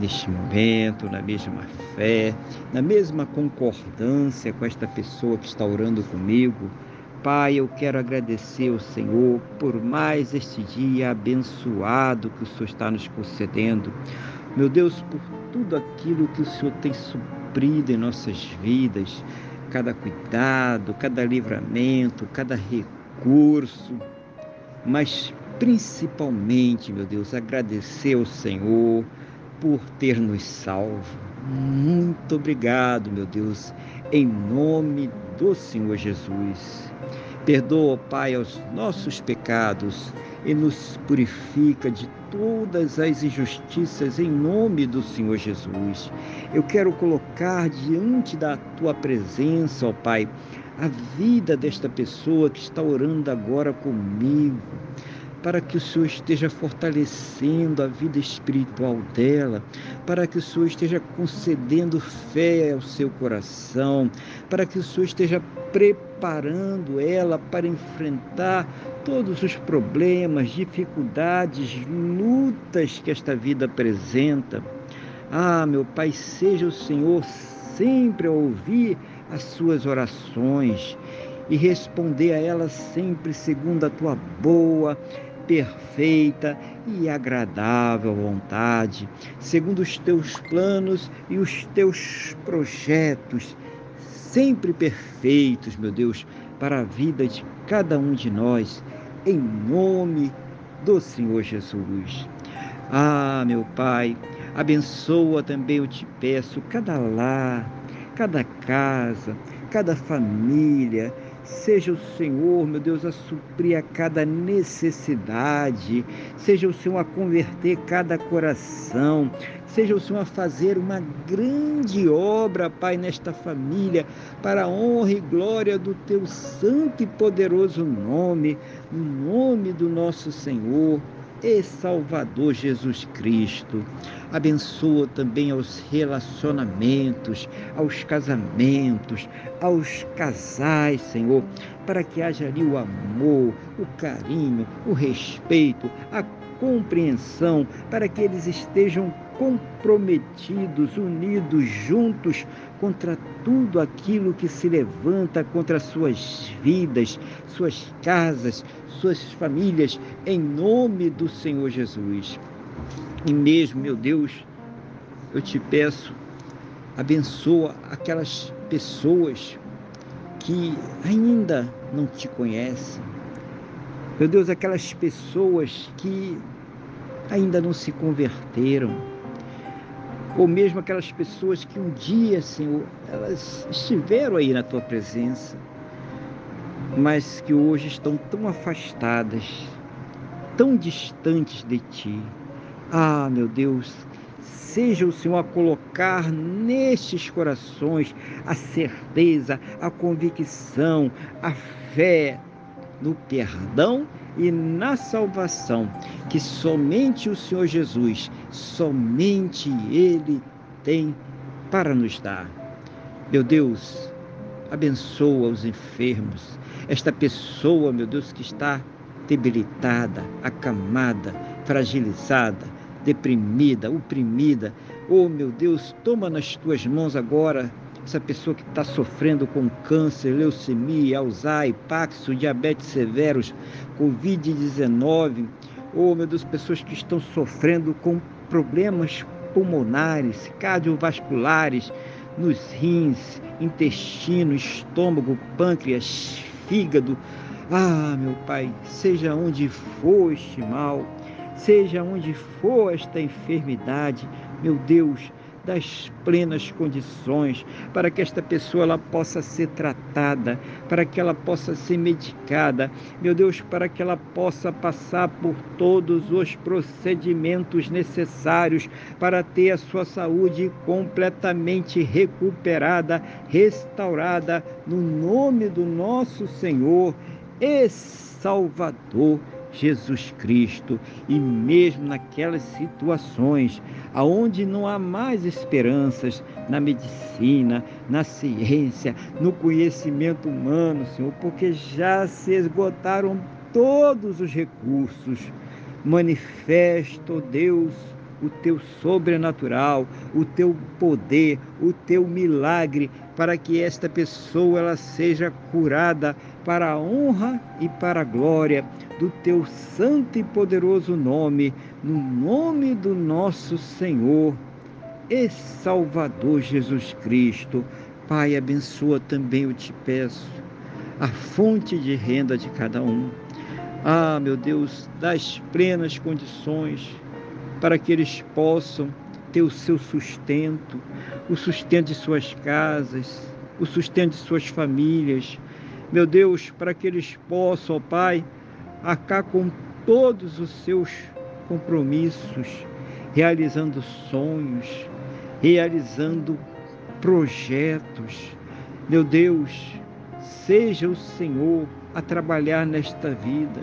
neste momento, na mesma fé, na mesma concordância com esta pessoa que está orando comigo. Pai, eu quero agradecer ao Senhor por mais este dia abençoado que o Senhor está nos concedendo. Meu Deus, por tudo aquilo que o Senhor tem suprido em nossas vidas, cada cuidado, cada livramento, cada recurso, mas principalmente, meu Deus, agradecer ao Senhor por ter nos salvo. Muito obrigado, meu Deus, em nome do Senhor Jesus. Perdoa, Pai, os nossos pecados e nos purifica de todas as injustiças em nome do Senhor Jesus. Eu quero colocar diante da tua presença, ó Pai, a vida desta pessoa que está orando agora comigo para que o Senhor esteja fortalecendo a vida espiritual dela, para que o Senhor esteja concedendo fé ao seu coração, para que o Senhor esteja preparando ela para enfrentar todos os problemas, dificuldades, lutas que esta vida apresenta. Ah, meu Pai, seja o Senhor sempre a ouvir as suas orações e responder a elas sempre segundo a tua boa perfeita e agradável vontade, segundo os teus planos e os teus projetos, sempre perfeitos, meu Deus, para a vida de cada um de nós, em nome do Senhor Jesus. Ah, meu Pai, abençoa também, eu te peço, cada lar, cada casa, cada família, Seja o Senhor, meu Deus, a suprir a cada necessidade. Seja o Senhor a converter cada coração. Seja o Senhor a fazer uma grande obra, Pai, nesta família, para a honra e glória do Teu santo e poderoso nome, no nome do nosso Senhor e Salvador Jesus Cristo. Abençoa também aos relacionamentos, aos casamentos, aos casais, Senhor, para que haja ali o amor, o carinho, o respeito, a compreensão, para que eles estejam comprometidos, unidos, juntos contra tudo aquilo que se levanta contra suas vidas, suas casas, suas famílias, em nome do Senhor Jesus. E mesmo, meu Deus, eu te peço, abençoa aquelas pessoas que ainda não te conhecem. Meu Deus, aquelas pessoas que ainda não se converteram. Ou mesmo aquelas pessoas que um dia, Senhor, elas estiveram aí na tua presença, mas que hoje estão tão afastadas, tão distantes de ti. Ah, meu Deus, seja o Senhor a colocar nestes corações a certeza, a convicção, a fé no perdão e na salvação que somente o Senhor Jesus, somente Ele tem para nos dar. Meu Deus, abençoa os enfermos, esta pessoa, meu Deus, que está debilitada, acamada, fragilizada, deprimida, oprimida. Oh, meu Deus, toma nas tuas mãos agora essa pessoa que está sofrendo com câncer, leucemia, Alzheimer, Paxo, diabetes severos, Covid-19. Oh, meu Deus, pessoas que estão sofrendo com problemas pulmonares, cardiovasculares, nos rins, intestino, estômago, pâncreas, fígado. Ah, meu Pai, seja onde for este mal, seja onde for esta enfermidade, meu Deus, das plenas condições para que esta pessoa ela possa ser tratada, para que ela possa ser medicada, meu Deus, para que ela possa passar por todos os procedimentos necessários para ter a sua saúde completamente recuperada, restaurada, no nome do nosso Senhor e Salvador Jesus Cristo. E mesmo naquelas situações aonde não há mais esperanças na medicina, na ciência, no conhecimento humano, Senhor, porque já se esgotaram todos os recursos. Manifesta, Deus, o teu sobrenatural, o teu poder, o teu milagre, para que esta pessoa ela seja curada para a honra e para a glória do teu santo e poderoso nome, no nome do nosso Senhor e Salvador Jesus Cristo. Pai, abençoa também, eu te peço, a fonte de renda de cada um. Ah, meu Deus, das plenas condições para que eles possam ter o seu sustento, o sustento de suas casas, o sustento de suas famílias. Meu Deus, para que eles possam, ó Pai, acá com todos os seus compromissos, realizando sonhos, realizando projetos. Meu Deus, seja o Senhor a trabalhar nesta vida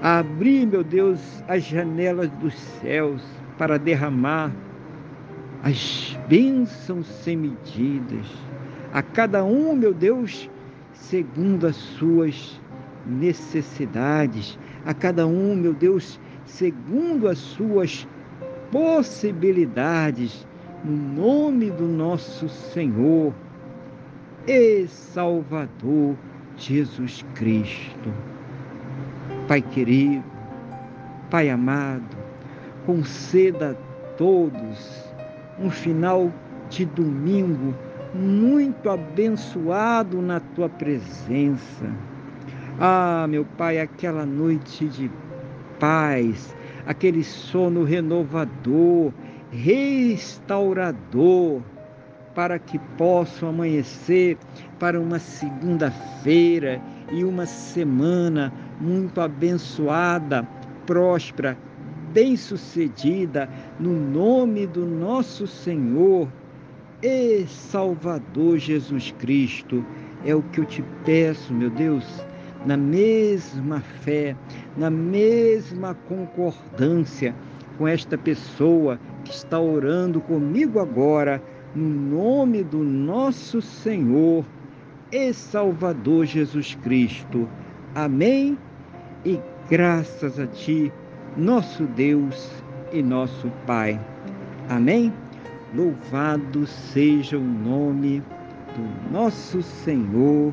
a abrir, meu Deus, as janelas dos céus para derramar as bênçãos sem medidas a cada um, meu Deus, segundo as suas necessidades, a cada um, meu Deus, segundo as suas possibilidades, no nome do nosso Senhor e Salvador Jesus Cristo. Pai querido, Pai amado, conceda a todos um final de domingo muito abençoado na tua presença. Ah, meu Pai, aquela noite de paz, aquele sono renovador, restaurador, para que possam amanhecer para uma segunda-feira e uma semana muito abençoada, próspera, bem-sucedida, no nome do nosso Senhor e Salvador Jesus Cristo. É o que eu te peço, meu Deus, na mesma fé, na mesma concordância com esta pessoa que está orando comigo agora, no nome do nosso Senhor e Salvador Jesus Cristo. Amém e graças a Ti, nosso Deus e nosso Pai. Amém? Louvado seja o nome do nosso Senhor